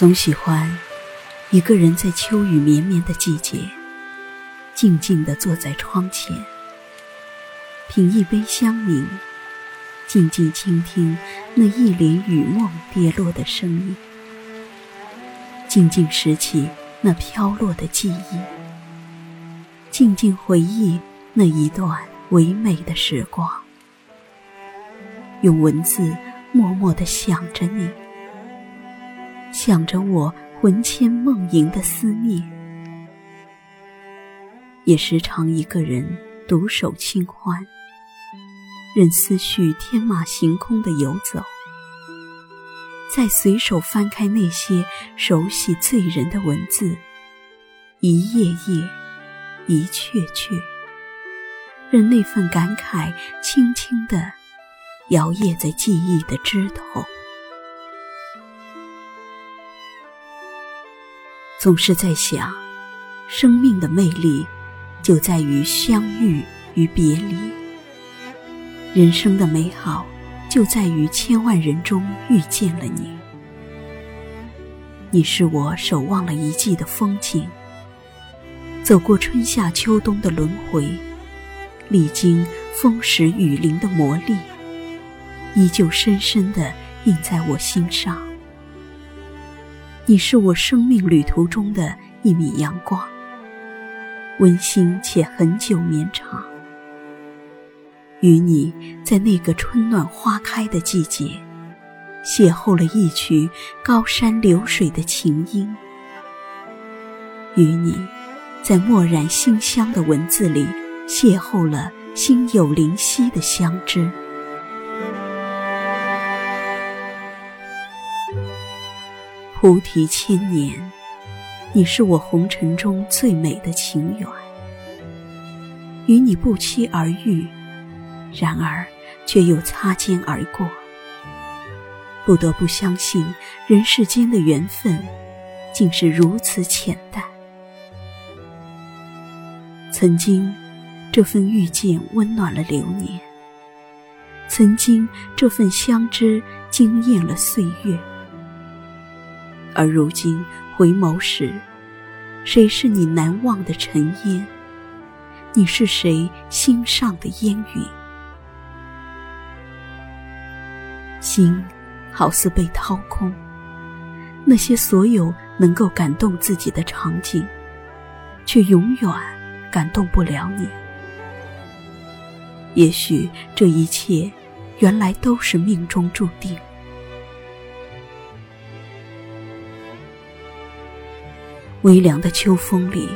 总喜欢一个人在秋雨绵绵的季节，静静地坐在窗前，品一杯香茗，静静倾听那一帘雨梦跌落的声音，静静拾起那飘落的记忆，静静回忆那一段唯美的时光，用文字默默地想着你。想着我魂牵梦萦的思念，也时常一个人独守清欢，任思绪天马行空的游走，再随手翻开那些熟悉醉人的文字，一页页，一阙阙，任那份感慨轻轻地摇曳在记忆的枝头。总是在想，生命的魅力就在于相遇与别离；人生的美好就在于千万人中遇见了你。你是我守望了一季的风景，走过春夏秋冬的轮回，历经风蚀雨淋的磨砺，依旧深深地印在我心上。你是我生命旅途中的一米阳光，温馨且很久绵长。与你在那个春暖花开的季节，邂逅了一曲高山流水的琴音；与你在墨染馨香的文字里，邂逅了心有灵犀的相知。菩提千年，你是我红尘中最美的情缘。与你不期而遇，然而却又擦肩而过。不得不相信，人世间的缘分竟是如此浅淡。曾经，这份遇见温暖了流年；曾经，这份相知惊艳了岁月。而如今回眸时，谁是你难忘的尘烟？你是谁心上的烟云？心好似被掏空，那些所有能够感动自己的场景，却永远感动不了你。也许这一切，原来都是命中注定。微凉的秋风里，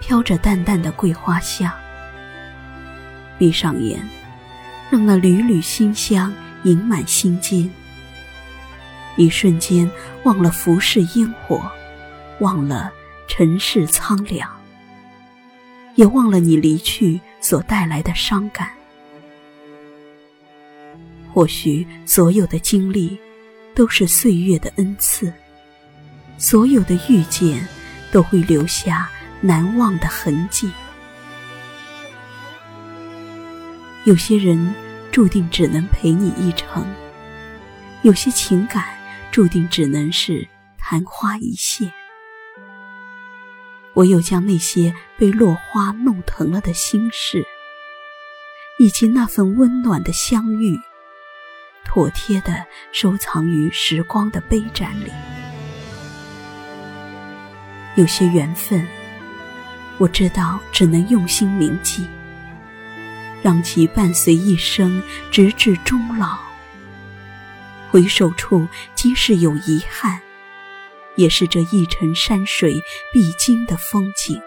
飘着淡淡的桂花香。闭上眼，让那缕缕馨香盈满心间。一瞬间，忘了浮世烟火，忘了尘世苍凉，也忘了你离去所带来的伤感。或许，所有的经历，都是岁月的恩赐。所有的遇见，都会留下难忘的痕迹。有些人注定只能陪你一程，有些情感注定只能是昙花一现。唯有将那些被落花弄疼了的心事，以及那份温暖的相遇，妥帖的收藏于时光的杯盏里。有些缘分，我知道只能用心铭记，让其伴随一生，直至终老。回首处，即使有遗憾，也是这一程山水必经的风景。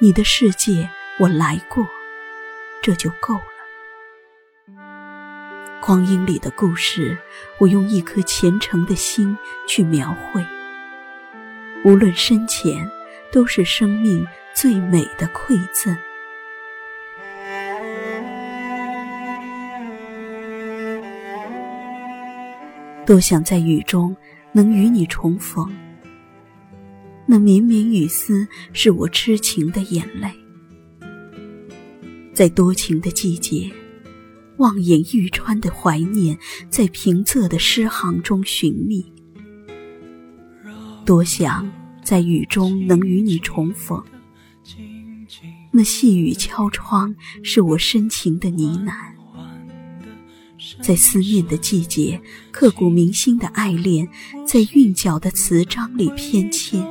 你的世界，我来过，这就够了。光阴里的故事，我用一颗虔诚的心去描绘。无论深浅，都是生命最美的馈赠。多想在雨中能与你重逢，那绵绵雨丝是我痴情的眼泪，在多情的季节，望眼欲穿的怀念，在平仄的诗行中寻觅。多想在雨中能与你重逢。那细雨敲窗，是我深情的呢喃。在思念的季节，刻骨铭心的爱恋，在韵脚的词章里偏跹。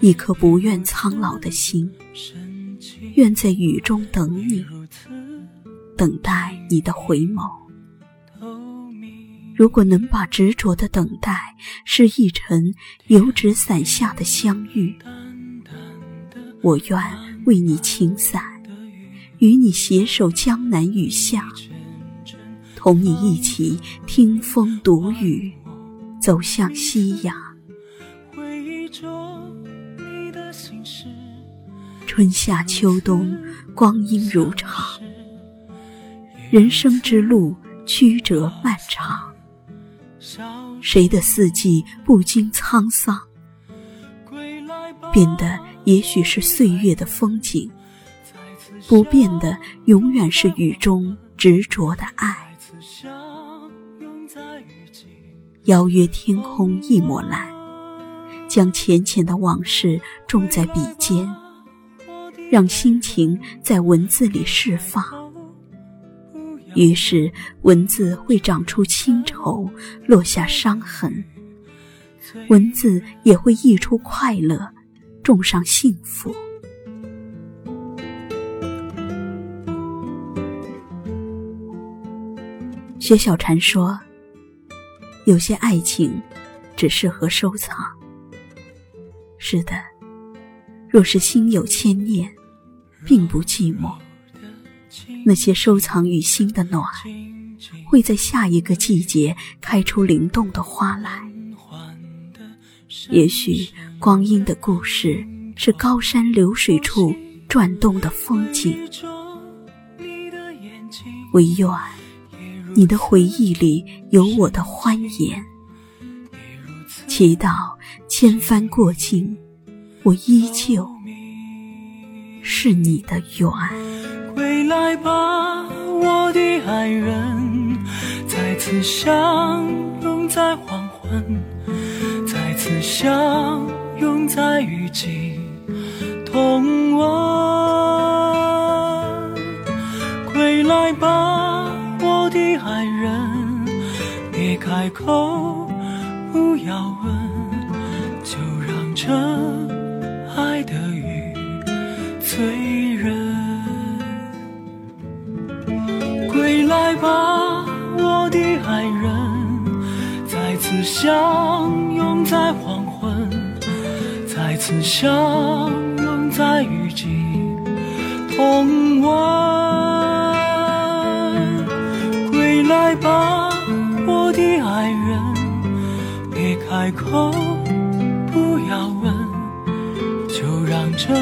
一颗不愿苍老的心，愿在雨中等你，等待你的回眸。如果能把执着的等待，是一程油纸伞下的相遇，我愿为你擎伞，与你携手江南雨下，同你一起听风读雨，走向夕阳。春夏秋冬，光阴如常，人生之路曲折漫长。谁的四季不经沧桑？变的也许是岁月的风景，不变的永远是雨中执着的爱。邀约天空一抹蓝，将浅浅的往事种在笔尖，让心情在文字里释放。于是，文字会长出清愁，落下伤痕；文字也会溢出快乐，种上幸福。薛小禅说：“有些爱情，只适合收藏。”是的，若是心有千念，并不寂寞。那些收藏于心的暖，会在下一个季节开出灵动的花来。也许光阴的故事是高山流水处转动的风景。唯愿你的回忆里有我的欢颜，祈祷千帆过尽，我依旧是你的缘。来吧，我的爱人，再次相拥在黄昏，再次相拥在雨季同温。归来吧，我的爱人，别开口，不要问，就让这爱的雨醉人。相拥在黄昏，再次相拥在雨季同温。归来吧，我的爱人，别开口，不要问，就让这